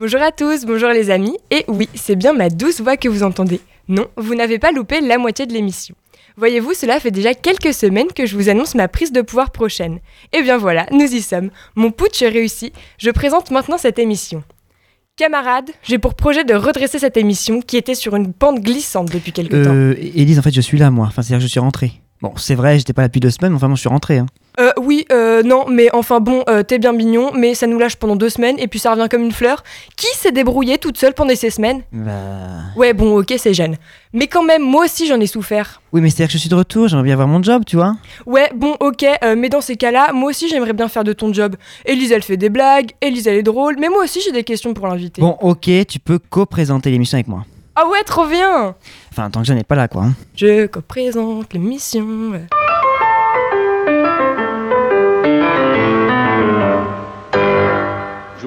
Bonjour à tous, bonjour les amis, et oui, c'est bien ma douce voix que vous entendez. Non, vous n'avez pas loupé la moitié de l'émission. Voyez-vous, cela fait déjà quelques semaines que je vous annonce ma prise de pouvoir prochaine. Et bien voilà, nous y sommes. Mon putsch réussi, je présente maintenant cette émission. Camarades, j'ai pour projet de redresser cette émission qui était sur une pente glissante depuis quelques temps. Euh, Élise, en fait, je suis là, moi. Enfin, c'est-à-dire que je suis rentré. Bon, c'est vrai, j'étais pas là depuis deux semaines, mais enfin, moi, je suis rentré. Hein. Euh, oui, euh, non, mais enfin bon, euh, t'es bien mignon, mais ça nous lâche pendant deux semaines et puis ça revient comme une fleur. Qui s'est débrouillée toute seule pendant ces semaines? Bah... Ouais, bon, ok, c'est jeune. Mais quand même, moi aussi j'en ai souffert. Oui, mais c'est-à-dire que je suis de retour, j'aimerais bien avoir mon job, tu vois. Ouais, bon, ok, euh, mais dans ces cas-là, moi aussi j'aimerais bien faire de ton job. Élise, elle fait des blagues, Élise, elle est drôle, mais moi aussi j'ai des questions pour l'inviter. Bon, ok, tu peux co-présenter l'émission avec moi. Ah ouais, trop bien Enfin, tant que je n'ai pas là, quoi. hein. Je co-présente l'émission.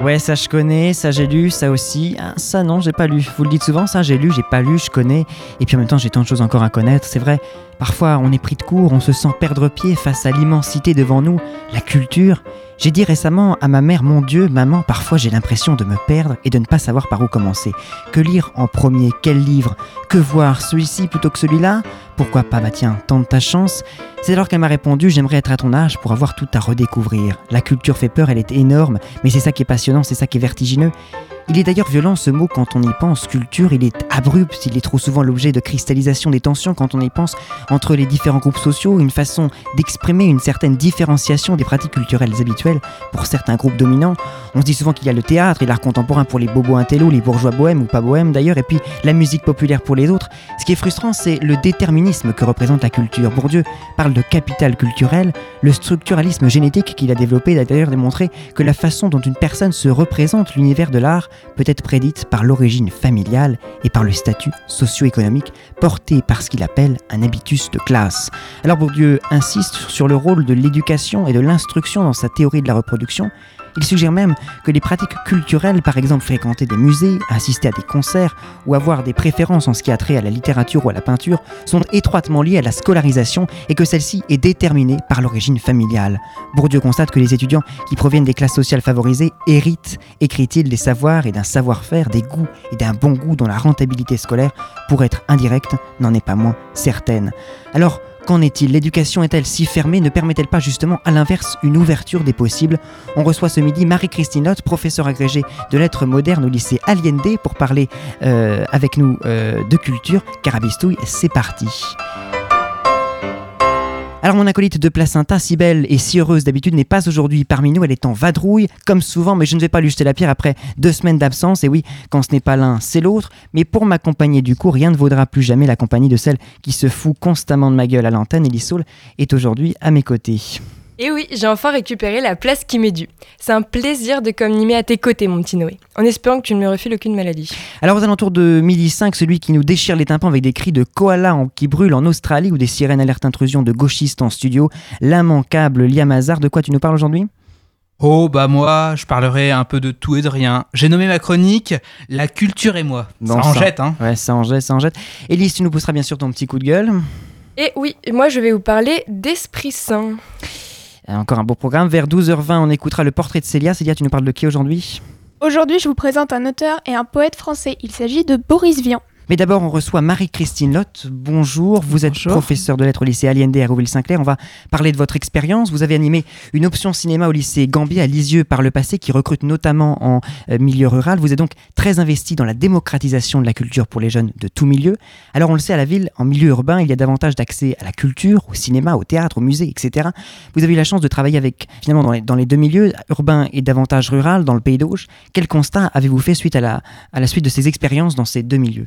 Ouais, ça je connais, ça j'ai lu, ça aussi. Ah, ça non, j'ai pas lu. Vous le dites souvent, ça j'ai lu, j'ai pas lu, je connais. Et puis en même temps, j'ai tant de choses encore à connaître. C'est vrai, parfois on est pris de court, on se sent perdre pied face à l'immensité devant nous, la culture. J'ai dit récemment à ma mère, mon Dieu, maman, parfois j'ai l'impression de me perdre et de ne pas savoir par où commencer. Que lire en premier? Quel livre? Que voir? Celui-ci plutôt que celui-là? Pourquoi pas? Bah tiens, tente ta chance. C'est alors qu'elle m'a répondu J'aimerais être à ton âge pour avoir tout à redécouvrir. La culture fait peur, elle est énorme, mais c'est ça qui est passionnant, c'est ça qui est vertigineux. Il est d'ailleurs violent ce mot quand on y pense. Culture, il est abrupt, il est trop souvent l'objet de cristallisation des tensions quand on y pense entre les différents groupes sociaux, une façon d'exprimer une certaine différenciation des pratiques culturelles habituelles pour certains groupes dominants. On se dit souvent qu'il y a le théâtre et l'art contemporain pour les bobos intello, les bourgeois bohèmes ou pas bohèmes d'ailleurs, et puis la musique populaire pour les autres. Ce qui est frustrant, c'est le déterminisme que représente la culture. Bourdieu parle de capital culturel, le structuralisme génétique qu'il a développé a d'ailleurs démontré que la façon dont une personne se représente l'univers de l'art peut être prédite par l'origine familiale et par le statut socio-économique porté par ce qu'il appelle un habitus de classe. Alors Bourdieu insiste sur le rôle de l'éducation et de l'instruction dans sa théorie de la reproduction. Il suggère même que les pratiques culturelles, par exemple fréquenter des musées, assister à des concerts ou avoir des préférences en ce qui a trait à la littérature ou à la peinture, sont étroitement liées à la scolarisation et que celle-ci est déterminée par l'origine familiale. Bourdieu constate que les étudiants qui proviennent des classes sociales favorisées héritent, écrit-il, des savoirs et d'un savoir-faire, des goûts et d'un bon goût dont la rentabilité scolaire, pour être indirecte, n'en est pas moins certaine. Alors, Qu'en est-il? L'éducation est-elle si fermée? Ne permet-elle pas justement à l'inverse une ouverture des possibles? On reçoit ce midi Marie-Christine Lotte, professeure agrégée de lettres modernes au lycée Allende pour parler euh, avec nous euh, de culture. Carabistouille, c'est parti. Alors mon acolyte de placenta, si belle et si heureuse d'habitude, n'est pas aujourd'hui parmi nous, elle est en vadrouille, comme souvent, mais je ne vais pas lui jeter la pierre après deux semaines d'absence, et oui, quand ce n'est pas l'un, c'est l'autre, mais pour m'accompagner du coup, rien ne vaudra plus jamais la compagnie de celle qui se fout constamment de ma gueule à l'antenne, Ellie Saul est aujourd'hui à mes côtés. Et oui, j'ai enfin récupéré la place qui m'est due. C'est un plaisir de communier à tes côtés, mon petit Noé, en espérant que tu ne me refiles aucune maladie. Alors aux alentours de midi 5, celui qui nous déchire les tympans avec des cris de koala en- qui brûlent en Australie ou des sirènes alerte intrusion de gauchistes en studio, l'immanquable Liam Hazard, de quoi tu nous parles aujourd'hui? Oh bah moi, je parlerai un peu de tout et de rien. J'ai nommé ma chronique La culture et moi. Bon ça en jette, hein. Ouais, ça en jette, ça en jette. Élise, tu nous pousseras bien sûr ton petit coup de gueule. Et oui, moi je vais vous parler d'Esprit Saint. Euh, Encore un beau programme. Vers 12h20, on écoutera le portrait de Célia. Célia, tu nous parles de qui aujourd'hui? Aujourd'hui, je vous présente un auteur et un poète français. Il s'agit de Boris Vian. Mais d'abord, on reçoit Marie-Christine Lotte. Bonjour, vous êtes professeur de lettres au lycée Allende à Rouville-Saint-Clair. On va parler de votre expérience. Vous avez animé une option cinéma au lycée Gambier à Lisieux par le passé qui recrute notamment en euh, milieu rural. Vous êtes donc très investi dans la démocratisation de la culture pour les jeunes de tout milieu. Alors on le sait, à la ville, en milieu urbain, il y a davantage d'accès à la culture, au cinéma, au théâtre, au musée, etc. Vous avez eu la chance de travailler avec, finalement, dans les, dans les deux milieux, urbain et davantage rural, dans le pays d'Auge. Quel constat avez-vous fait suite à la, à la suite de ces expériences dans ces deux milieux?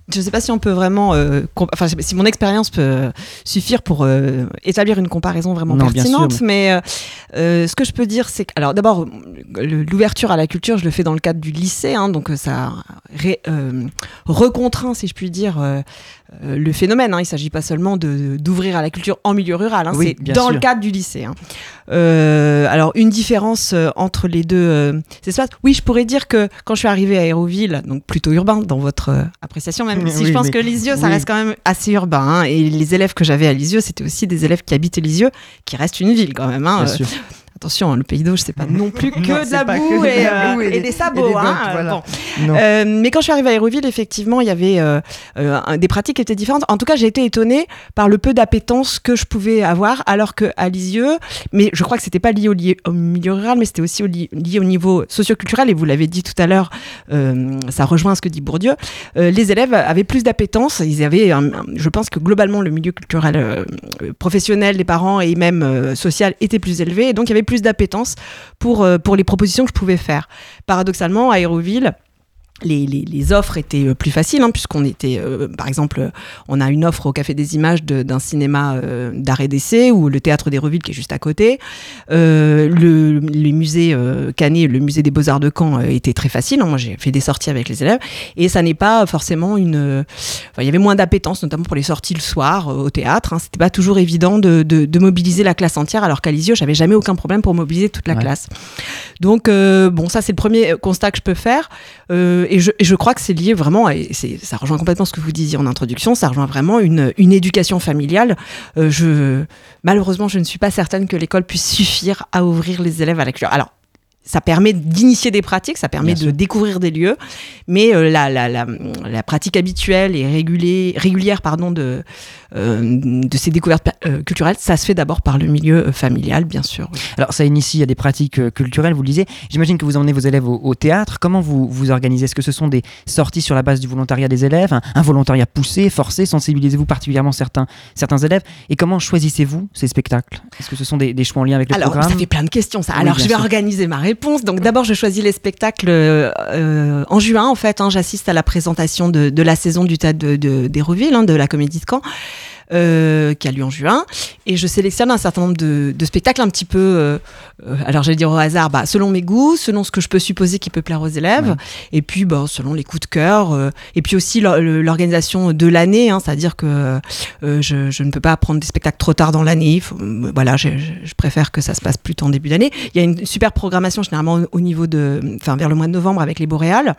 je ne sais pas si on peut vraiment, euh, enfin si mon expérience peut suffire pour euh, établir une comparaison vraiment pertinente, sûr, mais, euh, ce que je peux dire, c'est que, alors d'abord, l'ouverture à la culture, je le fais dans le cadre du lycée, hein, donc ça recontraint, si je puis dire, le phénomène. Hein. Il ne s'agit pas seulement d'ouvrir à la culture en milieu rural, hein, c'est dans le cadre du lycée. Alors une différence entre les deux espaces, oui, je pourrais dire que quand je suis arrivée à Aéroville, donc plutôt urbain dans votre appréciation même si je pense que Lisieux, ça reste quand même assez urbain. Hein, et les élèves que j'avais à Lisieux, c'était aussi des élèves qui habitent Lisieux, qui reste une ville quand même. Hein, euh, Attention, hein, le pays d'Auge, c'est pas non plus que de la boue euh, et, des sabots. Hein, euh, mais quand je suis arrivée à Aéroville, effectivement, il y avait euh, des pratiques qui étaient différentes. En tout cas, j'ai été étonnée par le peu d'appétence que je pouvais avoir, alors qu'à Lisieux, mais je crois que c'était pas lié au, milieu rural, mais c'était aussi lié au niveau socioculturel. Et vous l'avez dit tout à l'heure, ça rejoint ce que dit Bourdieu. les élèves avaient plus d'appétence. Ils avaient, je pense que globalement, le milieu culturel professionnel des parents et même social était plus élevé. Et donc, il y avait plus d'appétence pour, euh, pour les propositions que je pouvais faire. Paradoxalement, Aéroville, les, offres étaient euh, plus faciles, hein, puisqu'on était, euh, par exemple, on a une offre au Café des Images d'un cinéma euh, d'arrêt d'essai, ou le Théâtre des Revilles qui est juste à côté. le, les musées Canet, le musée des Beaux-Arts de Caen était très facile. Hein. moi, j'ai fait des sorties avec les élèves, et ça n'est pas forcément une. il y avait moins d'appétence, notamment pour les sorties le soir au théâtre. Hein. C'était pas toujours évident de, de, mobiliser la classe entière, alors qu'à Lisieux, j'avais jamais aucun problème pour mobiliser toute la classe. Donc, bon, ça, c'est le premier constat que je peux faire et, je, crois que c'est lié vraiment, et ça rejoint complètement ce que vous disiez en introduction, ça rejoint vraiment une, une éducation familiale. Euh, je, malheureusement, je ne suis pas certaine que l'école puisse suffire à ouvrir les élèves à la culture. Alors, ça permet d'initier des pratiques, ça permet de découvrir des lieux, mais euh, la, la, la, la, pratique habituelle et régulière pardon, de, de ces découvertes euh, culturelles, ça se fait d'abord par le milieu familial, bien sûr. Alors ça initie à des pratiques culturelles, vous le disiez. J'imagine que vous emmenez vos élèves au, théâtre. Comment vous vous organisez? Est-ce que ce sont des sorties sur la base du volontariat des élèves, un, volontariat poussé, forcé? Sensibilisez-vous particulièrement certains, certains élèves? Et comment choisissez-vous ces spectacles? Est-ce que ce sont des, des, choix en lien avec le Alors, programme? Alors, ça fait plein de questions, ça. Alors, je vais organiser ma réponse. Donc d'abord, je choisis les spectacles euh, en juin. En fait, hein, j'assiste à la présentation de, la saison du théâtre d'Hérouville, de, hein, de la Comédie de Caen. Euh, qui a lieu en juin. Et je sélectionne un certain nombre de, spectacles un petit peu, euh, euh, alors j'allais dire au hasard, bah, selon mes goûts, selon ce que je peux supposer qui peut plaire aux élèves, et puis bah, selon les coups de cœur, et puis aussi l'organisation de l'année, hein, c'est-à-dire que je, ne peux pas prendre des spectacles trop tard dans l'année. Voilà, je, préfère que ça se passe plus en début d'année. Il y a une super programmation généralement au niveau de, enfin vers le mois de novembre avec les Boréales.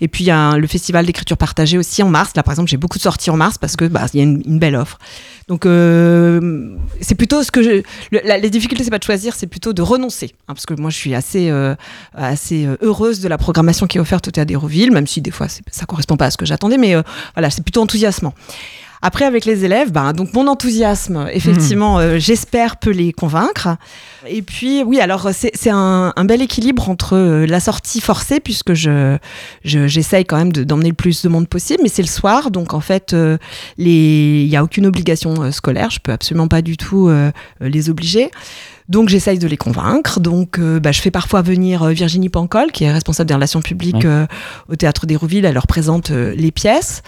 Et puis il y a le festival d'écriture partagée aussi en mars. Là par exemple j'ai beaucoup de sorties en mars parce que bah, il y a une, belle offre. Donc euh, c'est plutôt ce que je, les difficultés c'est pas de choisir, c'est plutôt de renoncer. Hein, parce que moi je suis assez euh, assez euh, heureuse de la programmation qui est offerte au Théâtre d'Hérouville, même si des fois ça correspond pas à ce que j'attendais, mais voilà c'est plutôt enthousiasmant. Après, avec les élèves, ben, donc mon enthousiasme, effectivement, mhm. euh, j'espère peut les convaincre. Et puis, oui, alors c'est un, un, bel équilibre entre euh, la sortie forcée, puisque je j'essaye quand même d'emmener le plus de monde possible, mais c'est le soir, donc en fait, euh, il n'y a aucune obligation scolaire, je peux absolument pas du tout les obliger. Donc j'essaye de les convaincre. Donc bah, je fais parfois venir Virginie Pancol, qui est responsable des relations publiques au Théâtre d'Hérouville. Elle leur présente les pièces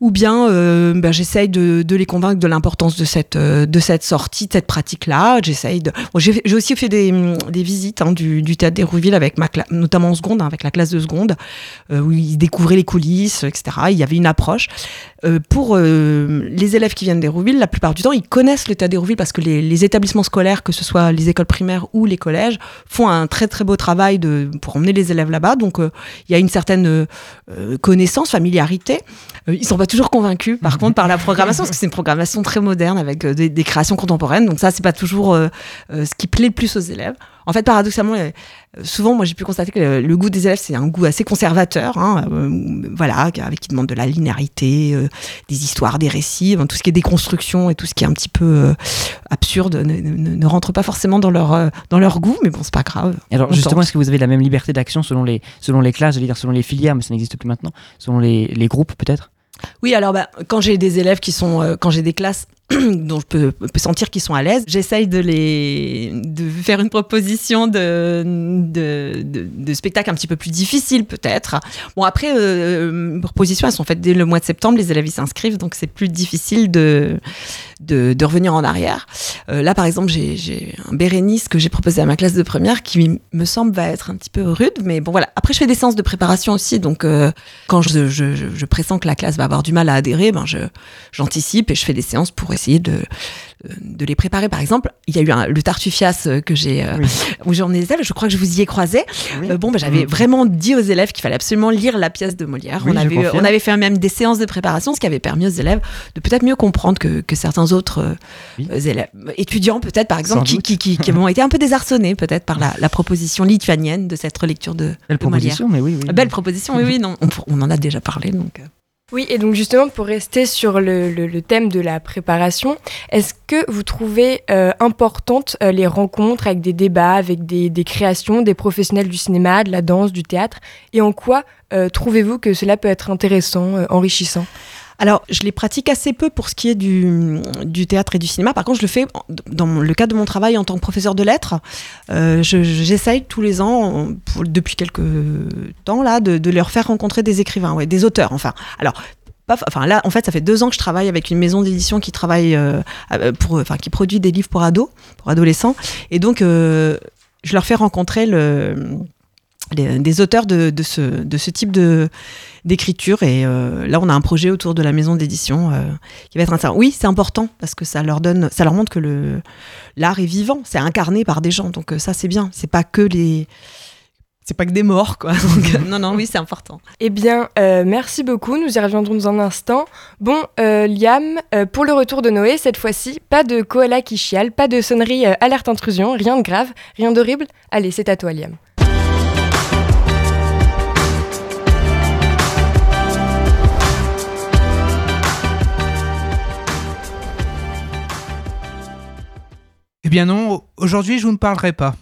ou bien euh, ben, j'essaye de, les convaincre de l'importance de cette, euh, sortie, de cette pratique-là. J'essaye j'ai aussi fait des, des visites hein, du, du, théâtre d'Hérouville avec ma notamment en seconde, hein, avec la classe de seconde, euh, où ils découvraient les coulisses, etc. Il y avait une approche. Euh, pour euh, les élèves qui viennent d'Hérouville, la plupart du temps, ils connaissent théâtre d'Hérouville parce que les, les, établissements scolaires, que ce soit les écoles primaires ou les collèges, font un très très beau travail de, pour emmener les élèves là-bas. Donc il y a une certaine connaissance, familiarité. ils sont pas toujours convaincus, par contre, par la programmation, parce que c'est une programmation très moderne avec euh, des, créations contemporaines. Donc ça, c'est pas toujours euh, euh, ce qui plaît le plus aux élèves. En fait, paradoxalement, souvent, moi, j'ai pu constater que le, goût des élèves, c'est un goût assez conservateur, hein, voilà, avec qui demande de la linéarité, des histoires, des récits, tout ce qui est déconstruction et tout ce qui est un petit peu absurde ne, rentre pas forcément dans leur, dans leur goût, mais bon, c'est pas grave. Alors, justement, est-ce que vous avez la même liberté d'action selon les, selon les classes, je dire selon les filières, mais ça n'existe plus maintenant, selon les, les groupes peut-être? Oui, alors bah, quand j'ai des élèves qui sont, euh, quand j'ai des classes dont je peux, sentir qu'ils sont à l'aise. J'essaye de les de faire une proposition de, de, de, spectacle un petit peu plus difficile peut-être. Bon après, euh, mes propositions elles sont faites dès le mois de septembre, les élèves s'inscrivent, donc c'est plus difficile de, de, de revenir en arrière. Euh, là par exemple, j'ai- un Bérénice que j'ai proposé à ma classe de première qui me semble va être un petit peu rude, mais bon voilà. Après je fais des séances de préparation aussi, donc euh, quand je, je, je, pressens que la classe va avoir du mal à adhérer, ben j'anticipe et je fais des séances pour essayer de de les préparer. Par exemple, il y a eu un- le Tartufias euh, que j'ai euh, où j'ai emmené les élèves. Je crois que je vous y ai croisé. Euh, bon, ben, j'avais vraiment dit aux élèves qu'il fallait absolument lire la pièce de Molière. Oui, on avait confirme. on avait fait même des séances de préparation, ce qui avait permis aux élèves de peut-être mieux comprendre que, que certains autres euh, élèves étudiants peut-être par exemple qui, qui, qui, qui ont été un peu désarçonnés peut-être par la, la proposition lituanienne de cette relecture de, Belle de Molière. proposition, mais oui, oui. Belle proposition, oui, oui, non, on, on en a déjà parlé donc. Oui, et donc justement, pour rester sur le, thème de la préparation, est-ce que vous trouvez euh, importantes euh, les rencontres avec des débats, avec des, créations, des professionnels du cinéma, de la danse, du théâtre? Et en quoi euh, trouvez-vous que cela peut être intéressant, enrichissant? Alors, je les pratique assez peu pour ce qui est du, du théâtre et du cinéma. Par contre, je le fais dans le cadre de mon travail en tant que professeur de lettres. Euh, je- J'essaye tous les ans, depuis quelques temps là, de, de leur faire rencontrer des écrivains, ouais, des auteurs. Enfin, alors. Enfin là, en fait, ça fait deux ans que je travaille avec une maison d'édition qui travaille euh, euh, pour, enfin, qui produit des livres pour ados, pour adolescents, et donc euh, je leur fais rencontrer le, des auteurs de, ce, type de d'écriture et euh, là on a un projet autour de la maison d'édition euh, qui va être intéressant. Oui, c'est important parce que ça leur donne ça leur montre que le l'art est vivant, c'est incarné par des gens donc euh, ça c'est bien, c'est pas que les c'est pas que des morts quoi. Non non, oui, c'est important. Eh bien, merci beaucoup. Nous y reviendrons dans un instant. Bon, Liam, pour le retour de Noé, cette fois-ci, pas de koala qui chiale, pas de sonnerie alerte intrusion, rien de grave, rien d'horrible. Allez, c'est à toi, Liam. Eh bien non, aujourd'hui je vous ne parlerai pas.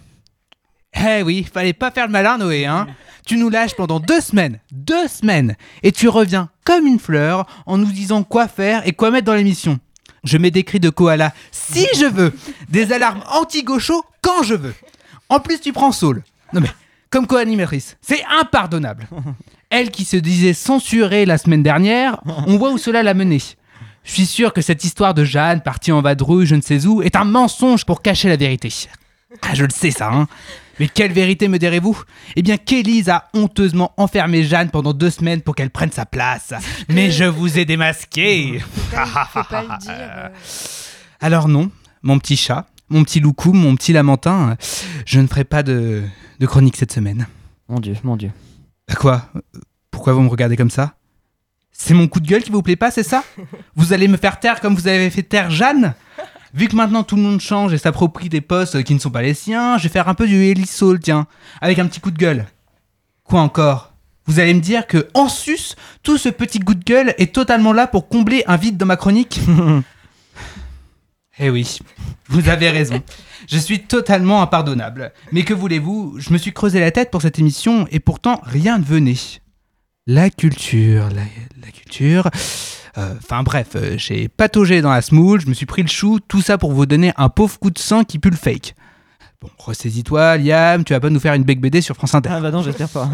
Eh oui, fallait pas faire le malin Noé, hein Tu nous lâches pendant deux semaines, deux semaines, et tu reviens comme une fleur en nous disant quoi faire et quoi mettre dans l'émission. Je mets des cris de koala si je veux, des alarmes anti-gaucho quand je veux. En plus tu prends Saul. Non mais, comme co-animatrice, c'est impardonnable. Elle qui se disait censurée la semaine dernière, on voit où cela l'a menée. Je suis sûr que cette histoire de Jeanne partie en vadrouille je ne sais où est un mensonge pour cacher la vérité. Ah, je le sais ça, hein. Mais quelle vérité me direz-vous? Eh bien, qu'Élise a honteusement enfermé Jeanne pendant deux semaines pour qu'elle prenne sa place. Mais je vous ai démasqué. Faut pas le dire. euh. Alors non, mon petit chat, mon petit loucou, mon petit lamentin, je ne ferai pas de, de chronique cette semaine. Mon Dieu, mon Dieu. Bah Quoi? Pourquoi vous me regardez comme ça? C'est mon coup de gueule qui vous plaît pas, c'est ça? Vous allez me faire taire comme vous avez fait taire Jeanne? Vu que maintenant tout le monde change et s'approprie des postes qui ne sont pas les siens, je vais faire un peu du Ellie Saul, tiens, avec un petit coup de gueule. Quoi encore? Vous allez me dire que, en sus, tout ce petit coup de gueule est totalement là pour combler un vide dans ma chronique? Eh oui, vous avez raison. Je suis totalement impardonnable. Mais que voulez-vous? Je me suis creusé la tête pour cette émission et pourtant rien ne venait. La culture, la, la culture. Euh, Enfin bref, euh, j'ai pataugé dans la smoule, je me suis pris le chou, tout ça pour vous donner un pauvre coup de sang qui pue le fake. Bon, ressaisis-toi, Liam, tu vas pas nous faire une bec BD sur France Inter. Ah bah non, j'espère pas.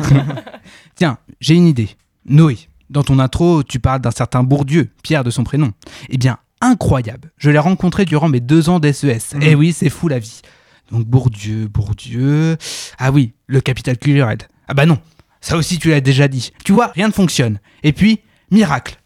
Tiens, j'ai une idée. Noé, dans ton intro, tu parles d'un certain Bourdieu, Pierre de son prénom. Eh bien, incroyable. Je l'ai rencontré durant mes deux ans d'SES. Eh oui, c'est fou la vie. Donc Bourdieu, Bourdieu. Ah oui, le capital culturel. Ah bah non, ça aussi tu l'as déjà dit. Tu vois, rien ne fonctionne. Et puis, miracle.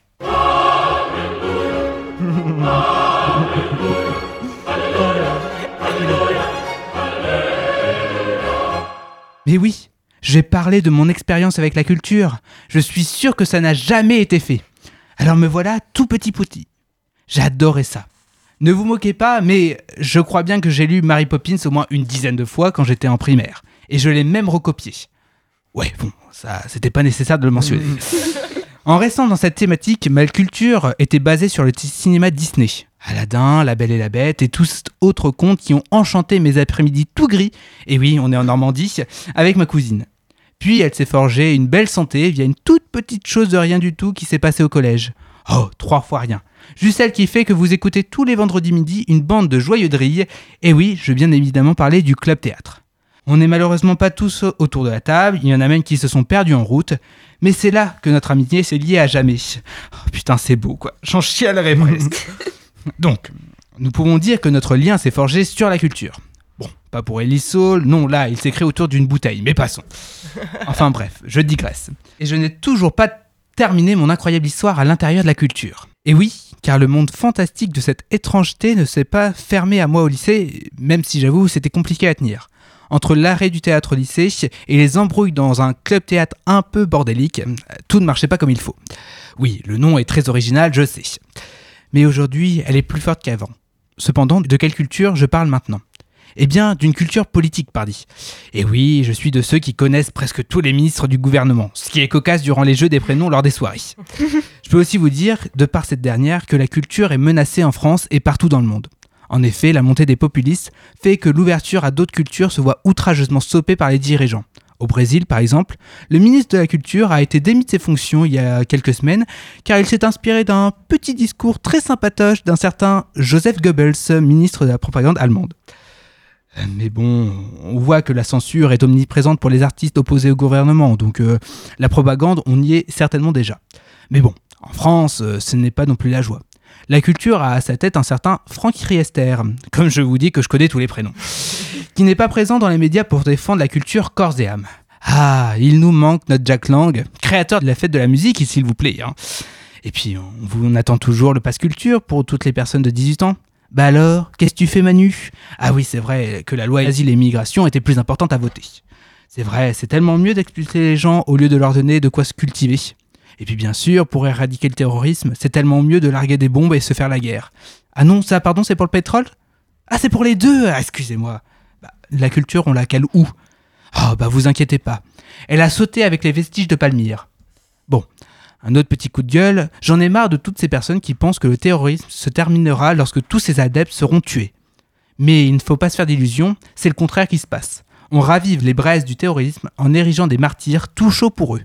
Mais oui, j'ai parlé de mon expérience avec la culture. Je suis sûr que ça n'a jamais été fait. Alors me voilà tout petit petit. J'adorais ça. Ne vous moquez pas, mais je crois bien que j'ai lu Mary Poppins au moins une dizaine de fois quand j'étais en primaire. Et je l'ai même recopié. Ouais, bon, ça, c'était pas nécessaire de le mentionner. En restant dans cette thématique, ma culture était basée sur le cinéma Disney. Aladdin, La Belle et la Bête et tous autres contes qui ont enchanté mes après-midi tout gris, et oui, on est en Normandie, avec ma cousine. Puis elle s'est forgée une belle santé via une toute petite chose de rien du tout qui s'est passée au collège. Oh, trois fois rien. Juste celle qui fait que vous écoutez tous les vendredis midi une bande de joyeux drilles. Et oui, je veux bien évidemment parler du club théâtre. On n'est malheureusement pas tous autour de la table, il y en a même qui se sont perdus en route, mais c'est là que notre amitié s'est liée à jamais. Oh, putain, c'est beau quoi, j'en chialerai presque. Donc, nous pouvons dire que notre lien s'est forgé sur la culture. Bon, pas pour Ellie Saul, non, là, il s'est créé autour d'une bouteille, mais passons. Enfin bref, je digresse. Et je n'ai toujours pas terminé mon incroyable histoire à l'intérieur de la culture. Et oui, car le monde fantastique de cette étrangeté ne s'est pas fermé à moi au lycée, même si j'avoue c'était compliqué à tenir. Entre l'arrêt du théâtre au lycée et les embrouilles dans un club théâtre un peu bordélique, tout ne marchait pas comme il faut. Oui, le nom est très original, je sais. Mais aujourd'hui, elle est plus forte qu'avant. Cependant, de quelle culture je parle maintenant? Eh bien, d'une culture politique, pardi. Et oui, je suis de ceux qui connaissent presque tous les ministres du gouvernement, ce qui est cocasse durant les jeux des prénoms lors des soirées. je peux aussi vous dire, de par cette dernière, que la culture est menacée en France et partout dans le monde. En effet, la montée des populistes fait que l'ouverture à d'autres cultures se voit outrageusement stoppée par les dirigeants. Au Brésil, par exemple, le ministre de la Culture a été démis de ses fonctions il y a quelques semaines car il s'est inspiré d'un petit discours très sympatoche d'un certain Joseph Goebbels, ministre de la propagande allemande. Mais bon, on voit que la censure est omniprésente pour les artistes opposés au gouvernement, donc euh, la propagande, on y est certainement déjà. Mais bon, en France, euh, ce n'est pas non plus la joie. La culture a à sa tête un certain Franck Riester, comme je vous dis que je connais tous les prénoms, qui n'est pas présent dans les médias pour défendre la culture corps et âme. Ah, il nous manque notre Jack Lang, créateur de la fête de la musique, s'il vous plaît. Hein. Et puis, on, vous, attend toujours le passe culture pour toutes les personnes de 18 ans. Bah alors, qu'est-ce que tu fais Manu? Ah oui, c'est vrai que la loi asile et immigration était plus importante à voter. C'est vrai, c'est tellement mieux d'expulser les gens au lieu de leur donner de quoi se cultiver. Et puis bien sûr, pour éradiquer le terrorisme, c'est tellement mieux de larguer des bombes et se faire la guerre. Ah non, ça, pardon, c'est pour le pétrole? Ah, c'est pour les deux ah, Excusez-moi. Bah, la culture, on la cale où? Oh, bah vous inquiétez pas. Elle a sauté avec les vestiges de Palmyre. Bon, un autre petit coup de gueule, j'en ai marre de toutes ces personnes qui pensent que le terrorisme se terminera lorsque tous ces adeptes seront tués. Mais il ne faut pas se faire d'illusions, c'est le contraire qui se passe. On ravive les braises du terrorisme en érigeant des martyrs tout chauds pour eux.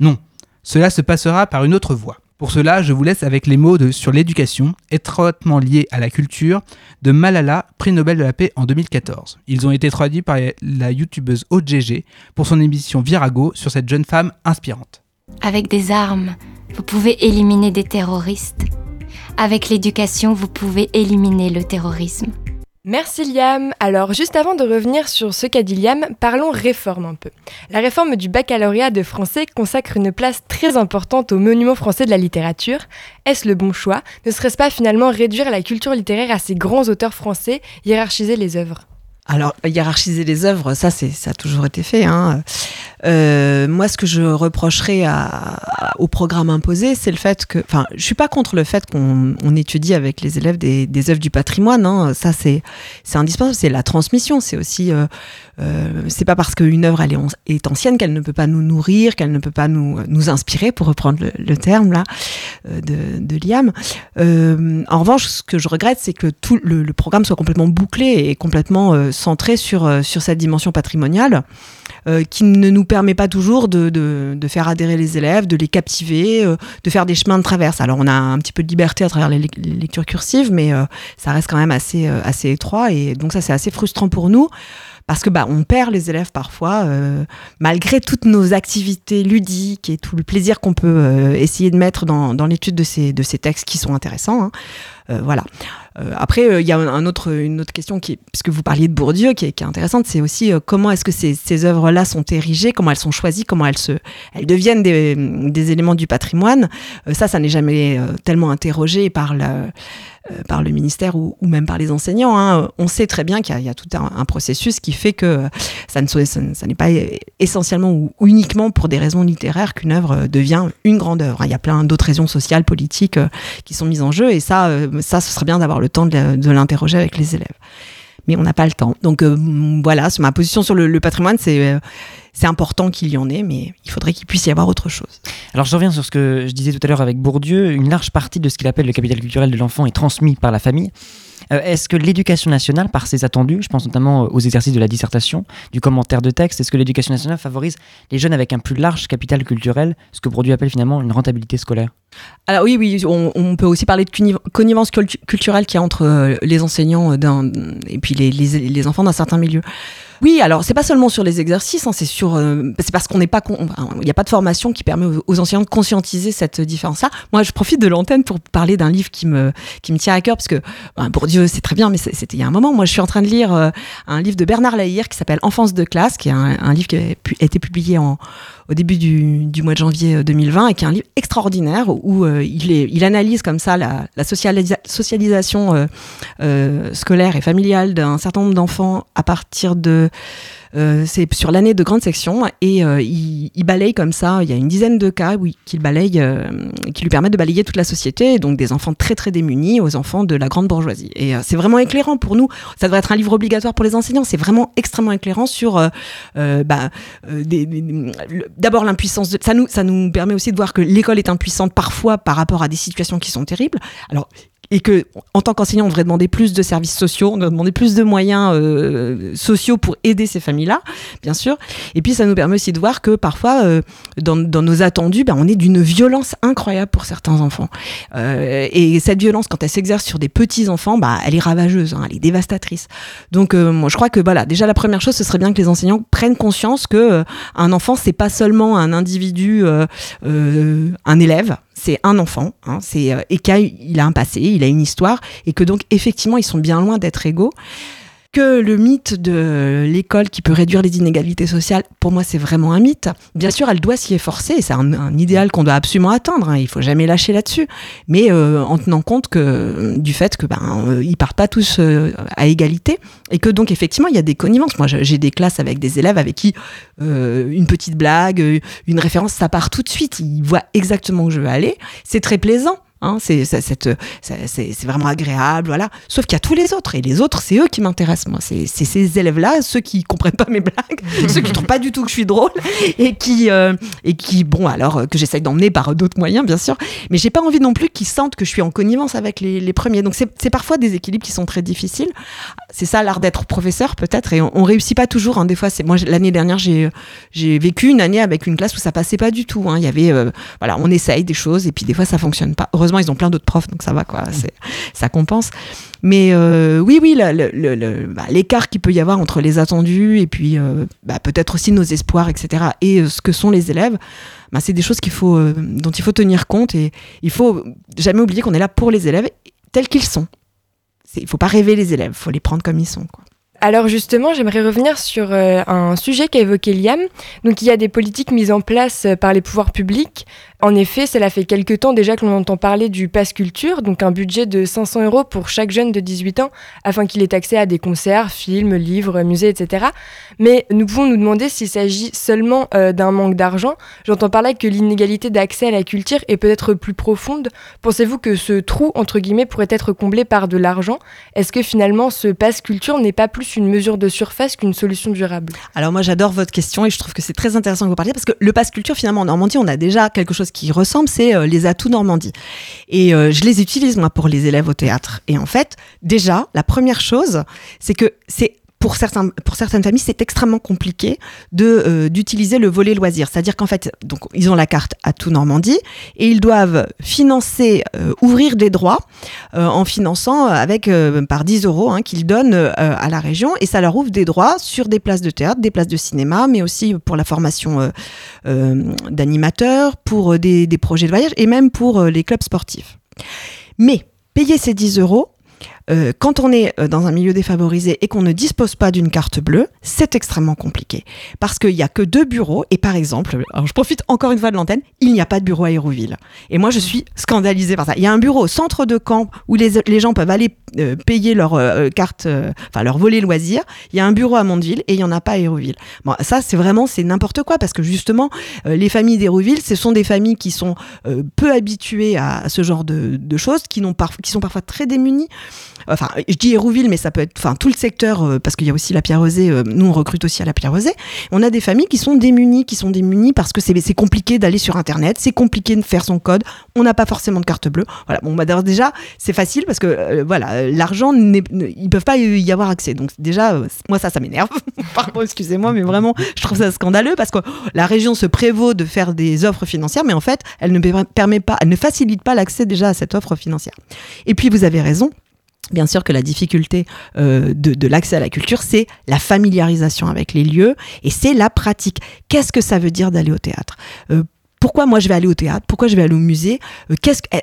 Non, cela se passera par une autre voie. Pour cela, je vous laisse avec les mots sur l'éducation, étroitement liés à la culture, de Malala, prix Nobel de la paix en 2014. Ils ont été traduits par la youtubeuse OGG pour son émission Virago sur cette jeune femme inspirante. Avec des armes, vous pouvez éliminer des terroristes. Avec l'éducation, vous pouvez éliminer le terrorisme. Merci Liam. Alors juste avant de revenir sur ce qu'a dit Liam, parlons réforme un peu. La réforme du baccalauréat de français consacre une place très importante au monument français de la littérature. Est-ce le bon choix? Ne serait-ce pas finalement réduire la culture littéraire à ces grands auteurs français, hiérarchiser les œuvres? Alors, hiérarchiser les œuvres, ça, c'est, ça a toujours été fait. Hein. Euh, moi, ce que je reprocherais à, au programme imposé, c'est le fait que, enfin, je suis pas contre le fait qu'on on étudie avec les élèves des, des œuvres du patrimoine. Hein. Ça, c'est, c'est indispensable. C'est la transmission. C'est aussi, euh, euh, c'est pas parce qu'une œuvre elle est, est ancienne qu'elle ne peut pas nous nourrir, qu'elle ne peut pas nous, nous inspirer, pour reprendre le, terme là euh, de, de Liam. Euh, en revanche, ce que je regrette, c'est que tout le, le, programme soit complètement bouclé et complètement euh, centré sur, euh, sur cette dimension patrimoniale. Euh, qui ne nous permet pas toujours de, de, de, faire adhérer les élèves, de les captiver, euh, de faire des chemins de traverse. Alors on a un petit peu de liberté à travers les, lectures cursives, mais ça reste quand même assez, assez étroit et donc ça c'est assez frustrant pour nous parce que bah on perd les élèves parfois malgré toutes nos activités ludiques et tout le plaisir qu'on peut essayer de mettre dans, dans l'étude de ces de ces textes qui sont intéressants hein. Euh, voilà après il y a un autre une autre question qui puisque vous parliez de Bourdieu qui est, intéressante c'est aussi comment est-ce que ces, ces œuvres là sont érigées comment elles sont choisies comment elles se elles deviennent des, des éléments du patrimoine ça ça n'est jamais tellement interrogé par euh, par le ministère ou, même par les enseignants. Hein. On sait très bien qu'il y, a tout un, processus qui fait que ça ne ça, n'est pas essentiellement ou uniquement pour des raisons littéraires qu'une œuvre devient une grande œuvre. Il y a plein d'autres raisons sociales, politiques euh, qui sont mises en jeu et ça, euh, ça, ce serait bien d'avoir le temps de, l'interroger avec les élèves mais on n'a pas le temps. Donc euh, voilà, ma position sur le, le patrimoine, c'est c'est important qu'il y en ait, mais il faudrait qu'il puisse y avoir autre chose. Alors je reviens sur ce que je disais tout à l'heure avec Bourdieu. Une large partie de ce qu'il appelle le capital culturel de l'enfant est transmis par la famille. Euh, est-ce que l'éducation nationale, par ses attendus, je pense notamment aux exercices de la dissertation, du commentaire de texte, est-ce que l'éducation nationale favorise les jeunes avec un plus large capital culturel, ce que Bourdieu appelle finalement une rentabilité scolaire? Alors oui, oui, on, peut aussi parler de connivence culturelle qu'il y a entre euh, les enseignants et puis les, les enfants d'un certain milieu. Oui, alors c'est pas seulement sur les exercices, hein, c'est sur, euh, c'est parce qu'on n'est pas, il n'y a pas de formation qui permet aux, enseignants de conscientiser cette différence-là. Moi, je profite de l'antenne pour parler d'un livre qui me, qui me tient à cœur parce que, ben, pour Dieu, c'est très bien, mais c'était il y a un moment. Moi, je suis en train de lire euh, un livre de Bernard Lahire qui s'appelle Enfance de classe, qui est un, livre qui a, été publié en, au début du, mois de janvier 2020 euh, et qui est un livre extraordinaire où il, est, il analyse comme ça la, la socialisation scolaire et familiale d'un certain nombre d'enfants à partir de euh, c'est sur l'année de grande section et euh, il, balaye comme ça. Il y a une dizaine de cas oui, qu'il balaye, euh, qui lui permettent de balayer toute la société, donc des enfants très très démunis aux enfants de la grande bourgeoisie. Et c'est vraiment éclairant pour nous. Ça devrait être un livre obligatoire pour les enseignants. C'est vraiment extrêmement éclairant sur bah, d'abord l'impuissance. De, ça nous ça nous permet aussi de voir que l'école est impuissante parfois par rapport à des situations qui sont terribles. Alors et que en tant qu'enseignant, on devrait demander plus de services sociaux, on devrait demander plus de moyens euh, sociaux pour aider ces familles-là, bien sûr. Et puis ça nous permet aussi de voir que parfois, euh, dans, dans, nos attendus, ben, on est d'une violence incroyable pour certains enfants. Euh, et cette violence, quand elle s'exerce sur des petits enfants, bah, elle est ravageuse, hein, elle est dévastatrice. Donc euh, moi, je crois que voilà, déjà la première chose, ce serait bien que les enseignants prennent conscience que euh, un enfant, c'est pas seulement un individu, un élève c'est un enfant, hein, c'est, euh, et qu'il a un passé, il a une histoire, et que donc effectivement ils sont bien loin d'être égaux que le mythe de l'école qui peut réduire les inégalités sociales, pour moi, c'est vraiment un mythe. Bien sûr, elle doit s'y efforcer, c'est un, idéal qu'on doit absolument atteindre, hein, il faut jamais lâcher là-dessus, mais euh, en tenant compte que, du fait que ben, euh, ils partent pas tous euh, à égalité, et que donc effectivement, il y a des connivences. Moi, j'ai des classes avec des élèves avec qui une petite blague, une référence, ça part tout de suite, ils voient exactement où je veux aller, c'est très plaisant. Hein, c'est vraiment agréable, voilà. Sauf qu'il y a tous les autres, et les autres, c'est eux qui m'intéressent, moi. C'est ces élèves-là, ceux qui comprennent pas mes blagues, ceux qui trouvent pas du tout que je suis drôle, et qui, euh, et qui bon, alors euh, que j'essaye d'emmener par d'autres moyens, bien sûr, mais j'ai pas envie non plus qu'ils sentent que je suis en connivence avec les, premiers. Donc c'est parfois des équilibres qui sont très difficiles. C'est ça l'art d'être professeur, peut-être, et on, réussit pas toujours. Hein. Des fois, c'est moi l'année dernière, j'ai vécu une année avec une classe où ça passait pas du tout. Hein. Il y avait, euh, voilà, on essaye des choses, et puis des fois ça fonctionne pas. Heureusement ils ont plein d'autres profs, donc ça va, quoi. Ça compense. Mais euh, oui, oui, bah, l'écart qu'il peut y avoir entre les attendus et puis euh, bah, peut-être aussi nos espoirs, etc., et euh, ce que sont les élèves, bah, c'est des choses dont il faut tenir compte et il faut jamais oublier qu'on est là pour les élèves tels qu'ils sont. Il ne faut pas rêver les élèves, il faut les prendre comme ils sont. Alors justement, j'aimerais revenir sur un sujet qu'a évoqué Liam. Donc il y a des politiques mises en place par les pouvoirs publics en effet, cela fait quelque temps déjà que l'on entend parler du Pass Culture, donc un budget de 500 euros pour chaque jeune de 18 ans, afin qu'il ait accès à des concerts, films, livres, musées, etc. Mais nous pouvons nous demander s'il s'agit seulement euh, d'un manque d'argent. J'entends par là que l'inégalité d'accès à la culture est peut-être plus profonde. Pensez-vous que ce trou, entre guillemets, pourrait être comblé par de l'argent? Est-ce que finalement ce Pass Culture n'est pas plus une mesure de surface qu'une solution durable? Alors moi j'adore votre question et je trouve que c'est très intéressant que vous parliez parce que le Pass Culture finalement en Normandie on a déjà quelque chose qui ressemble, c'est euh, les atouts Normandie. Et euh, je les utilise moi pour les élèves au théâtre. Et en fait, déjà, la première chose, c'est que c'est pour, certains, pour certaines familles, c'est extrêmement compliqué euh, d'utiliser le volet loisir. C'est-à-dire qu'en fait, donc ils ont la carte à tout Normandie et ils doivent financer, euh, ouvrir des droits euh, en finançant avec par 10 euros hein, qu'ils donnent à la région et ça leur ouvre des droits sur des places de théâtre, des places de cinéma, mais aussi pour la formation d'animateurs, pour des, des projets de voyage et même pour les clubs sportifs. Mais payer ces 10 euros, euh, quand on est euh, dans un milieu défavorisé et qu'on ne dispose pas d'une carte bleue, c'est extrêmement compliqué. Parce qu'il n'y a que deux bureaux, et par exemple, alors je profite encore une fois de l'antenne, il n'y a pas de bureau à Hérouville. Et moi, je suis scandalisée par ça. Il y a un bureau au centre de camp où les, gens peuvent aller euh, payer leur carte, enfin leur volet loisir. Il y a un bureau à Mondeville et il n'y en a pas à Hérouville. Bon, ça, c'est vraiment, c'est n'importe quoi parce que justement, les familles d'Hérouville, ce sont des familles qui sont peu habituées à, ce genre de, de choses, qui, qui sont parfois très démunies. Enfin, je dis Hérouville, mais ça peut être, enfin, tout le secteur, euh, parce qu'il y a aussi la Pierre Rosée. euh, nous, on recrute aussi à la Pierre Rosée. On a des familles qui sont démunies, qui sont démunies parce que c'est compliqué d'aller sur Internet, c'est compliqué de faire son code. On n'a pas forcément de carte bleue. Voilà. Bon, bah, déjà, c'est facile parce que, euh, voilà, l'argent, ils peuvent pas y avoir accès. Donc, déjà, moi, ça, ça m'énerve. Pardon, excusez-moi, mais vraiment, je trouve ça scandaleux parce que la région se prévaut de faire des offres financières, mais en fait, elle ne per- permet pas, elle ne facilite pas l'accès déjà à cette offre financière. Et puis, vous avez raison. Bien sûr que la difficulté euh, de, l'accès à la culture, c'est la familiarisation avec les lieux et c'est la pratique. Qu'est-ce que ça veut dire d'aller au théâtre? Euh, Pourquoi moi je vais aller au théâtre? Pourquoi je vais aller au musée? Euh, Qu'est-ce que eh,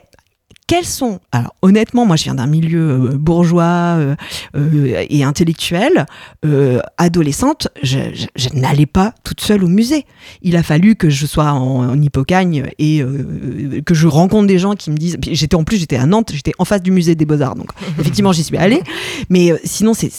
quels sont alors honnêtement moi je viens d'un milieu euh, bourgeois euh, euh, et intellectuel euh, adolescente je, je- je n'allais pas toute seule au musée. Il a fallu que je sois en, en hippocagne et que je rencontre des gens qui me disent j'étais en plus j'étais à Nantes j'étais en face du musée des beaux arts donc effectivement j'y suis allée. Mais sinon c'est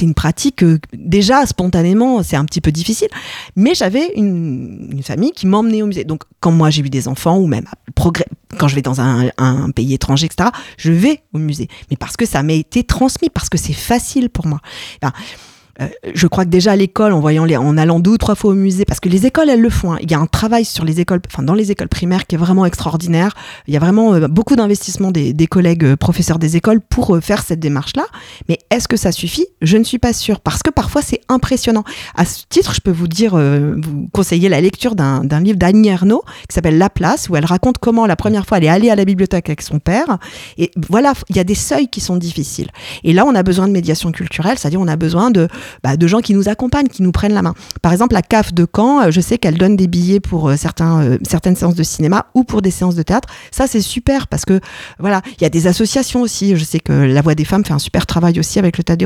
une pratique déjà spontanément c'est un petit peu difficile. Mais j'avais une, une famille qui m'emmenait au musée. Donc quand moi j'ai eu des enfants ou même à progrès quand je vais dans un, pays étranger etc je vais au musée. Mais parce que ça m'a été transmis parce que c'est facile pour moi je crois que déjà à l'école, en voyant les, en allant deux ou trois fois au musée, parce que les écoles elles le font. hein. Il y a un travail sur les écoles, enfin dans les écoles primaires qui est vraiment extraordinaire. Il y a vraiment euh, beaucoup d'investissement des, des collègues euh, professeurs des écoles pour euh, faire cette démarche-là. Mais est-ce que ça suffit? Je ne suis pas sûre, parce que parfois c'est impressionnant. À ce titre, je peux vous dire, euh, vous conseiller la lecture d'un livre d'Annie Ernaux qui s'appelle La Place, où elle raconte comment la première fois elle est allée à la bibliothèque avec son père. Et voilà, il y a des seuils qui sont difficiles. Et là, on a besoin de médiation culturelle, c'est-à-dire on a besoin de, bah, de gens qui nous accompagnent, qui nous prennent la main. Par exemple, la CAF de Caen, euh, je sais qu'elle donne des billets pour euh, euh, certaines séances de cinéma ou pour des séances de théâtre. Ça, c'est super parce que voilà, il y a des associations aussi. Je sais que La Voix des femmes fait un super travail aussi avec le Théâtre.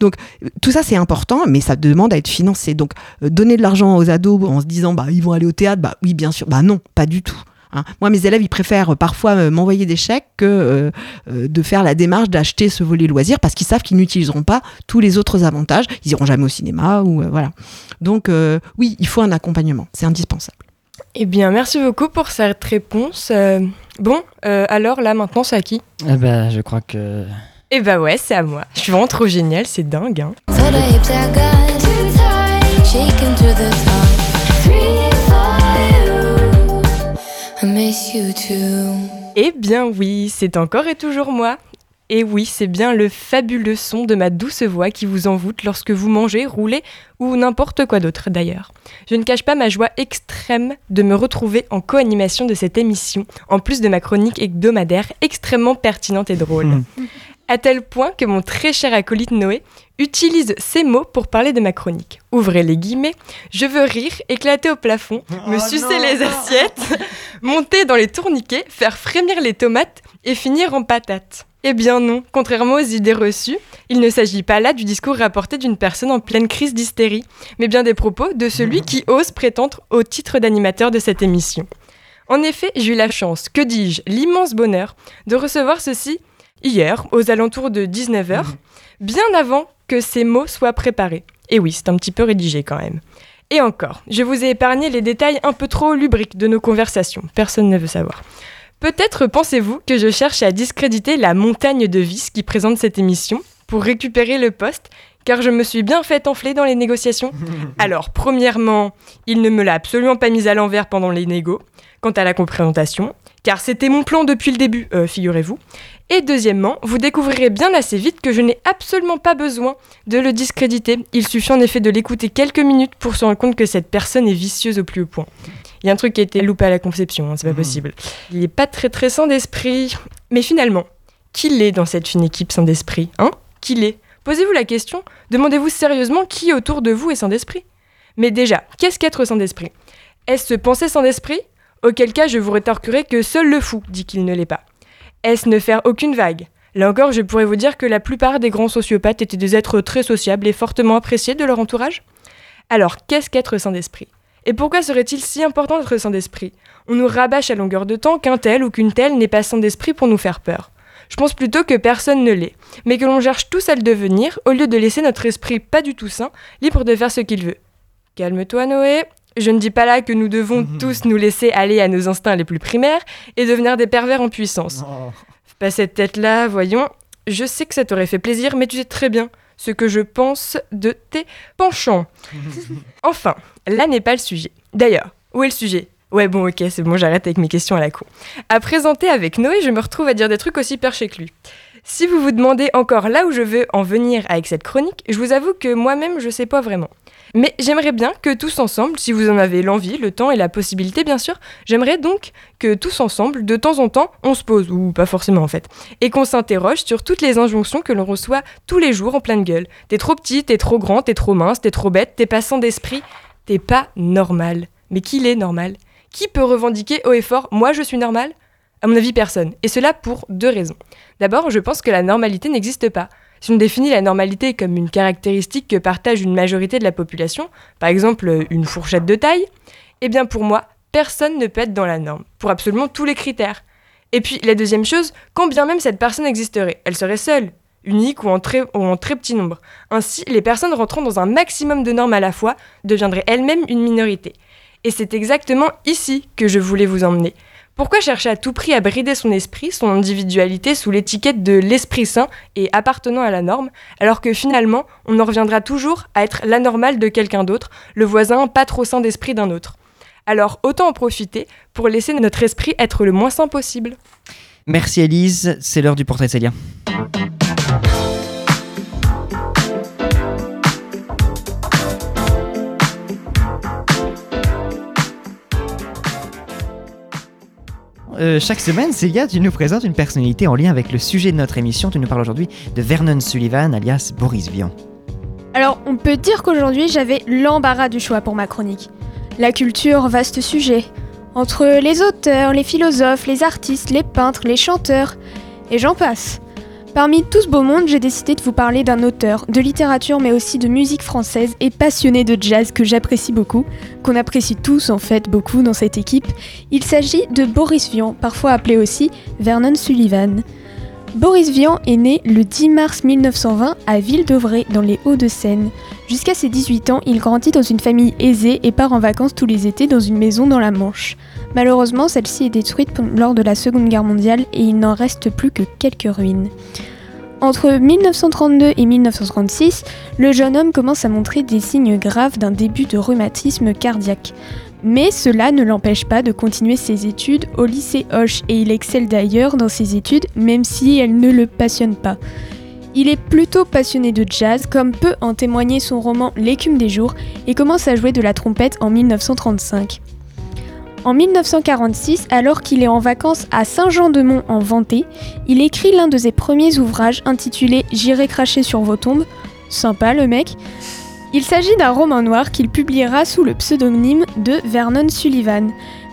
Donc tout ça, c'est important, mais ça demande à être financé. Donc donner de l'argent aux ados en se disant bah ils vont aller au théâtre, bah oui bien sûr, bah non, pas du tout. Hein. Moi, mes élèves, ils préfèrent euh, parfois euh, m'envoyer des chèques que euh, euh, de faire la démarche d'acheter ce volet loisir parce qu'ils savent qu'ils n'utiliseront pas tous les autres avantages. Ils iront jamais au cinéma ou euh, voilà. Donc euh, oui, il faut un accompagnement, c'est indispensable. Eh bien, merci beaucoup pour cette réponse. Euh, bon, euh, alors là, maintenant, c'est à qui? Eh ben, je crois que. Eh bah ouais, c'est à moi. Je suis vraiment trop géniale, c'est dingue. Hein. I miss you too. Eh bien oui, c'est encore et toujours moi. Et oui, c'est bien le fabuleux son de ma douce voix qui vous envoûte lorsque vous mangez, roulez ou n'importe quoi d'autre d'ailleurs. Je ne cache pas ma joie extrême de me retrouver en co-animation de cette émission, en plus de ma chronique hebdomadaire extrêmement pertinente et drôle. À tel point que mon très cher acolyte Noé utilise ces mots pour parler de ma chronique. Ouvrez les guillemets, je veux rire, éclater au plafond, me sucer les assiettes, monter dans les tourniquets, faire frémir les tomates et finir en patates. Eh bien non, contrairement aux idées reçues, il ne s'agit pas là du discours rapporté d'une personne en pleine crise d'hystérie, mais bien des propos de celui qui ose prétendre au titre d'animateur de cette émission. En effet, j'ai eu la chance, que dis-je, l'immense bonheur de recevoir ceci hier, aux alentours de 19h, bien avant que ces mots soient préparés. Et oui, c'est un petit peu rédigé quand même. Et encore, je vous ai épargné les détails un peu trop lubriques de nos conversations, personne ne veut savoir. Peut-être pensez-vous que je cherche à discréditer la montagne de vices qui présente cette émission pour récupérer le poste, car je me suis bien fait enfler dans les négociations. Alors, premièrement, il ne me l'a absolument pas mise à l'envers pendant les négos, quant à la compréhentation, car c'était mon plan depuis le début, euh, figurez-vous. Et deuxièmement, vous découvrirez bien assez vite que je n'ai absolument pas besoin de le discréditer. Il suffit en effet de l'écouter quelques minutes pour se rendre compte que cette personne est vicieuse au plus haut point. Il y a un truc qui a été loupé à la conception, hein, c'est pas possible. Il n'est pas très très sain d'esprit. Mais finalement, qui l'est dans cette fine équipe sans d'esprit Hein? Qui l'est Posez-vous la question, demandez-vous sérieusement qui autour de vous est sans d'esprit? Mais déjà, qu'est-ce qu'être sans d'esprit? Est-ce se penser sans d'esprit? Auquel cas, je vous rétorquerai que seul le fou dit qu'il ne l'est pas. Est-ce ne faire aucune vague? Là encore, je pourrais vous dire que la plupart des grands sociopathes étaient des êtres très sociables et fortement appréciés de leur entourage. Alors, qu'est-ce qu'être sans d'esprit Et pourquoi serait-il si important d'être sans d'esprit On nous rabâche à longueur de temps qu'un tel ou qu'une telle n'est pas sans d'esprit pour nous faire peur. Je pense plutôt que personne ne l'est, mais que l'on cherche tous à le devenir au lieu de laisser notre esprit pas du tout sain, libre de faire ce qu'il veut. Calme-toi Noé, je ne dis pas là que nous devons tous nous laisser aller à nos instincts les plus primaires et devenir des pervers en puissance. Pas cette tête-là, voyons. je sais que ça t'aurait fait plaisir, mais tu sais très bien ce que je pense de tes penchants. enfin, là n'est pas le sujet. D'ailleurs, où est le sujet? Ouais, bon, ok, c'est bon, j'arrête avec mes questions à la con. À présenter avec Noé, je me retrouve à dire des trucs aussi perchés que lui. Si vous vous demandez encore là où je veux en venir avec cette chronique, je vous avoue que moi-même, je sais pas vraiment. Mais j'aimerais bien que tous ensemble, si vous en avez l'envie, le temps et la possibilité bien sûr, j'aimerais donc que tous ensemble, de temps en temps, on se pose, ou pas forcément en fait, et qu'on s'interroge sur toutes les injonctions que l'on reçoit tous les jours en pleine gueule. T'es trop petit, t'es trop grand, t'es trop mince, t'es trop bête, t'es pas sans d'esprit, t'es pas normal. Mais qui l'est normal? Qui peut revendiquer haut et fort Moi je suis normal? À mon avis, personne. Et cela pour deux raisons. D'abord, je pense que la normalité n'existe pas. Si on définit la normalité comme une caractéristique que partage une majorité de la population, par exemple une fourchette de taille, eh bien pour moi, personne ne peut être dans la norme, pour absolument tous les critères. Et puis la deuxième chose, quand bien même cette personne existerait, elle serait seule, unique ou en très, ou en très petit nombre. Ainsi, les personnes rentrant dans un maximum de normes à la fois deviendraient elles-mêmes une minorité. Et c'est exactement ici que je voulais vous emmener. Pourquoi chercher à tout prix à brider son esprit, son individualité sous l'étiquette de l'esprit sain et appartenant à la norme, alors que finalement, on en reviendra toujours à être l'anormal de quelqu'un d'autre, le voisin pas trop sain d'esprit d'un autre? Alors autant en profiter pour laisser notre esprit être le moins sain possible. Merci Elise, c'est l'heure du portrait de Célia. Euh, chaque semaine, Célia, tu nous présentes une personnalité en lien avec le sujet de notre émission. Tu nous parles aujourd'hui de Vernon Sullivan, alias Boris Vian. Alors, on peut dire qu'aujourd'hui, j'avais l'embarras du choix pour ma chronique. La culture, vaste sujet. Entre les auteurs, les philosophes, les artistes, les peintres, les chanteurs, et j'en passe. Parmi tout ce beau monde, j'ai décidé de vous parler d'un auteur de littérature mais aussi de musique française et passionné de jazz que j'apprécie beaucoup, qu'on apprécie tous en fait beaucoup dans cette équipe. Il s'agit de Boris Vian, parfois appelé aussi Vernon Sullivan. Boris Vian est né le 10 mars 1920 à Ville-d'Auvray dans les Hauts-de-Seine. Jusqu'à ses 18 ans, il grandit dans une famille aisée et part en vacances tous les étés dans une maison dans la Manche. Malheureusement, celle-ci est détruite lors de la Seconde Guerre mondiale et il n'en reste plus que quelques ruines. Entre 1932 et 1936, le jeune homme commence à montrer des signes graves d'un début de rhumatisme cardiaque. Mais cela ne l'empêche pas de continuer ses études au lycée Hoche et il excelle d'ailleurs dans ses études même si elles ne le passionnent pas. Il est plutôt passionné de jazz, comme peut en témoigner son roman L'écume des jours, et commence à jouer de la trompette en 1935. En 1946, alors qu'il est en vacances à Saint-Jean-de-Mont en Vendée, il écrit l'un de ses premiers ouvrages intitulé J'irai cracher sur vos tombes. Sympa le mec. Il s'agit d'un roman noir qu'il publiera sous le pseudonyme de Vernon Sullivan.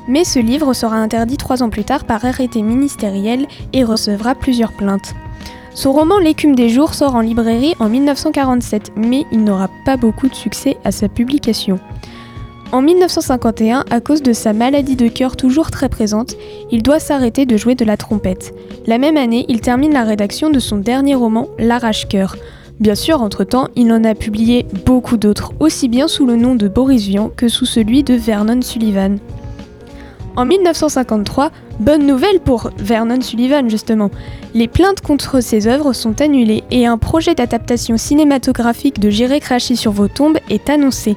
Mais ce livre sera interdit trois ans plus tard par arrêté ministériel et recevra plusieurs plaintes. Son roman L'écume des jours sort en librairie en 1947, mais il n'aura pas beaucoup de succès à sa publication. En 1951, à cause de sa maladie de cœur toujours très présente, il doit s'arrêter de jouer de la trompette. La même année, il termine la rédaction de son dernier roman, L'arrache-cœur. Bien sûr, entre-temps, il en a publié beaucoup d'autres, aussi bien sous le nom de Boris Vian que sous celui de Vernon Sullivan. En 1953, bonne nouvelle pour Vernon Sullivan justement, les plaintes contre ses œuvres sont annulées et un projet d'adaptation cinématographique de J'irai cracher sur vos tombes est annoncé.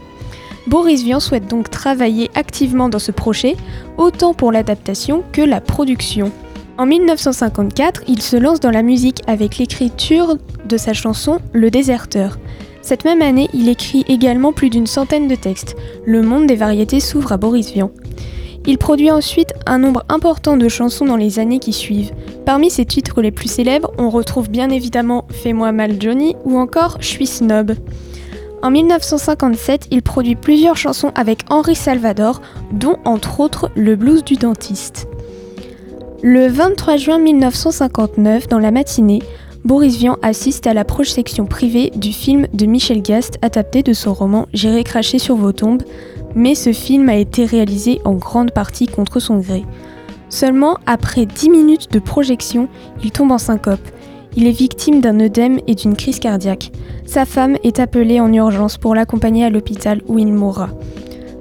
Boris Vian souhaite donc travailler activement dans ce projet, autant pour l'adaptation que la production. En 1954, il se lance dans la musique avec l'écriture de sa chanson Le déserteur. Cette même année, il écrit également plus d'une centaine de textes. Le monde des variétés s'ouvre à Boris Vian. Il produit ensuite un nombre important de chansons dans les années qui suivent. Parmi ses titres les plus célèbres, on retrouve bien évidemment Fais-moi mal Johnny ou encore Je suis snob. En 1957, il produit plusieurs chansons avec Henri Salvador, dont entre autres Le blues du dentiste. Le 23 juin 1959, dans la matinée, Boris Vian assiste à la projection privée du film de Michel Gast adapté de son roman J'irai cracher sur vos tombes, mais ce film a été réalisé en grande partie contre son gré. Seulement après 10 minutes de projection, il tombe en syncope. Il est victime d'un œdème et d'une crise cardiaque. Sa femme est appelée en urgence pour l'accompagner à l'hôpital où il mourra.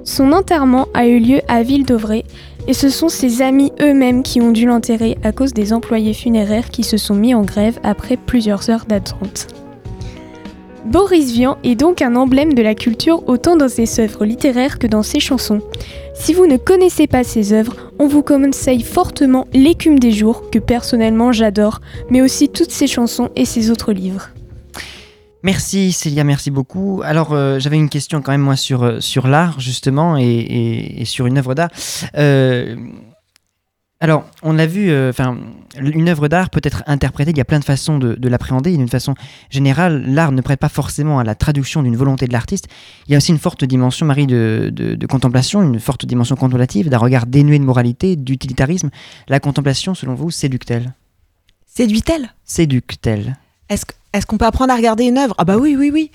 Son enterrement a eu lieu à Ville-d'Auvray. Et ce sont ses amis eux-mêmes qui ont dû l'enterrer à cause des employés funéraires qui se sont mis en grève après plusieurs heures d'attente. Boris Vian est donc un emblème de la culture autant dans ses œuvres littéraires que dans ses chansons. Si vous ne connaissez pas ses œuvres, on vous conseille fortement L'écume des jours, que personnellement j'adore, mais aussi toutes ses chansons et ses autres livres. Merci Célia, merci beaucoup. Alors euh, j'avais une question quand même moi sur, euh, l'art justement et sur une œuvre d'art. Euh, alors on l'a vu, euh, enfin une œuvre d'art peut être interprétée, il y a plein de façons de, de l'appréhender. D'une façon générale, l'art ne prête pas forcément à la traduction d'une volonté de l'artiste. Il y a aussi une forte dimension, Marie, de, de- de contemplation, une forte dimension contemplative, d'un regard dénué de moralité, d'utilitarisme. La contemplation, selon vous, Séduit-elle? Séduque-t-elle Est-ce que- est-ce qu'on peut apprendre à regarder une œuvre? Ah bah oui, oui, oui.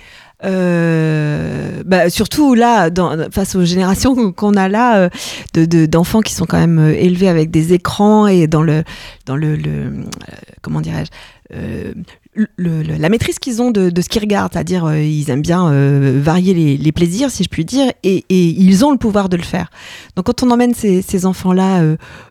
Euh, bah, surtout là, face aux générations qu'on a là, euh, de- de- d'enfants qui sont quand même euh, élevés avec des écrans et dans le, dans le, euh, comment dirais-je, la maîtrise qu'ils ont de, de ce qu'ils regardent, c'est-à-dire euh, ils aiment bien varier les, plaisirs, si je puis dire, et, ils ont le pouvoir de le faire. Donc quand on emmène ces, ces enfants-là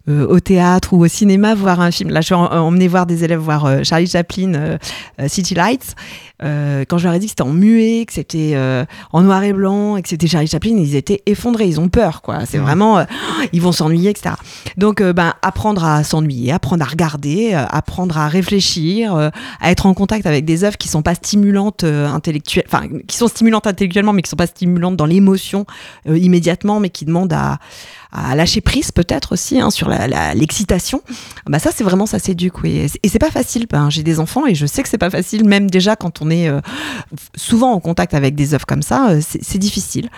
euh, au théâtre ou au cinéma voir un film, là je suis en- emmenée voir des élèves voir euh, Charlie Chaplin, euh, euh, City Lights, euh, quand je leur ai dit que c'était en muet, que c'était euh, en noir et blanc, et que c'était Charlie Chaplin, ils étaient effondrés, ils ont peur, quoi. C'est Ouais. vraiment, euh, ils vont s'ennuyer, etc. Donc, euh, ben, apprendre à s'ennuyer, apprendre à regarder, euh, apprendre à réfléchir, euh, à être en contact avec des œuvres qui sont pas stimulantes euh, intellectuelles, enfin, qui sont stimulantes intellectuellement, mais qui sont pas stimulantes dans l'émotion euh, immédiatement, mais qui demandent à, à lâcher prise peut-être aussi hein, sur l'excitation. bah ça, c'est vraiment ça s'éduque, oui. Et c'est- pas facile. Ben, J'ai des enfants et je sais que c'est pas facile, même déjà quand on est euh, souvent en contact avec des œuvres comme ça, euh, c'est difficile.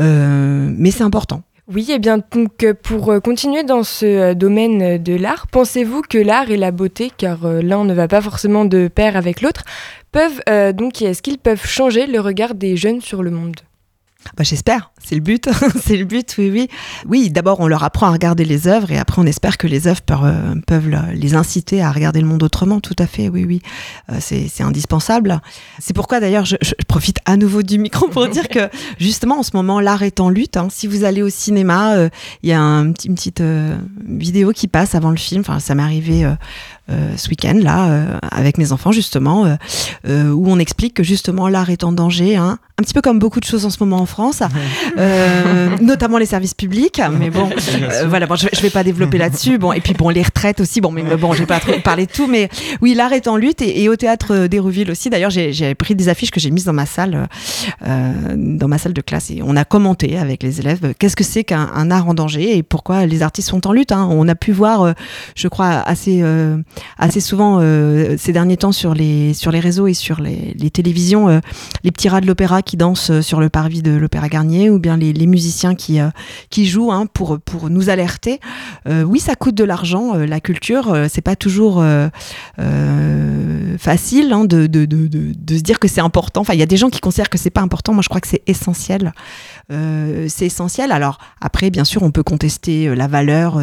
Euh, mais c'est important. Oui, et bien donc pour continuer dans ce domaine de l'art, pensez-vous que l'art et la beauté, car l'un ne va pas forcément de pair avec l'autre, peuvent donc est-ce qu'ils peuvent changer le regard des jeunes sur le monde? Bah, J'espère, c'est le but, c'est le but, oui, oui. Oui, d'abord on leur apprend à regarder les œuvres et après on espère que les œuvres peuvent, euh, peuvent les inciter à regarder le monde autrement, tout à fait, oui, oui. Euh, c'est indispensable. C'est pourquoi d'ailleurs je, je profite à nouveau du micro pour dire que justement en ce moment l'art est en lutte. hein. Si vous allez au cinéma, euh, il y a un une petite euh, vidéo qui passe avant le film, enfin ça m'est arrivé ce week-end là euh, avec mes enfants justement, euh, euh, où on explique que justement l'art est en danger, hein, un petit peu comme beaucoup de choses en ce moment en France, euh, notamment les services publics. Mais bon, euh, voilà, bon, je, vais- je vais pas développer là-dessus. Bon, et puis bon, les retraites aussi. Bon, mais, bon, j'ai pas trop parlé de tout, mais oui, l'art est en lutte et, et au théâtre euh, d'Hérouville aussi. D'ailleurs, j'ai pris des affiches que j'ai mises dans ma salle, euh, dans ma salle de classe, et on a commenté avec les élèves euh, qu'est-ce que c'est qu'un un art en danger et pourquoi les artistes sont en lutte. hein. On a pu voir, euh, je crois, assez euh, assez souvent euh, ces derniers temps sur les sur les réseaux et sur les, les télévisions, euh, les petits rats de l'opéra qui dansent euh, sur le parvis de l'Opéra Garnier ou bien les, les musiciens qui qui jouent hein, pour pour nous alerter. Oui, ça coûte de l'argent. la culture, c'est pas toujours facile hein, de, de, de, de, se dire que c'est important. Enfin, il y a des gens qui considèrent que c'est pas important. Moi, je crois que c'est essentiel. C'est essentiel. Alors après, bien sûr, on peut contester la valeur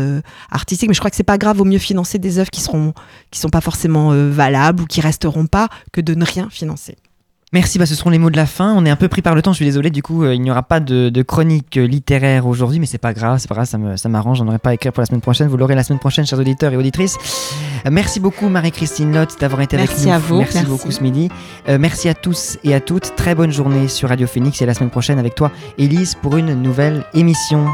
artistique, mais je crois que c'est pas grave. Vaut mieux financer des œuvres qui seront qui sont pas forcément euh, valables ou qui resteront pas que de ne rien financer. Merci, bah, ce seront les mots de la fin. On est un peu pris par le temps, je suis désolé. Du coup, euh, il n'y aura pas de, de chronique euh, littéraire aujourd'hui, mais c'est pas grave, c'est pas grave, ça me- ça m'arrange. J'en aurai pas à écrire pour la semaine prochaine. Vous l'aurez la semaine prochaine, chers auditeurs et auditrices. Euh, merci beaucoup, Marie-Christine Lotte, d'avoir été avec Merci nous. à vous, Merci, merci. beaucoup ce midi. Euh, merci à tous et à toutes. Très bonne journée sur Radio Phoenix et à la semaine prochaine avec toi, Élise, pour une nouvelle émission.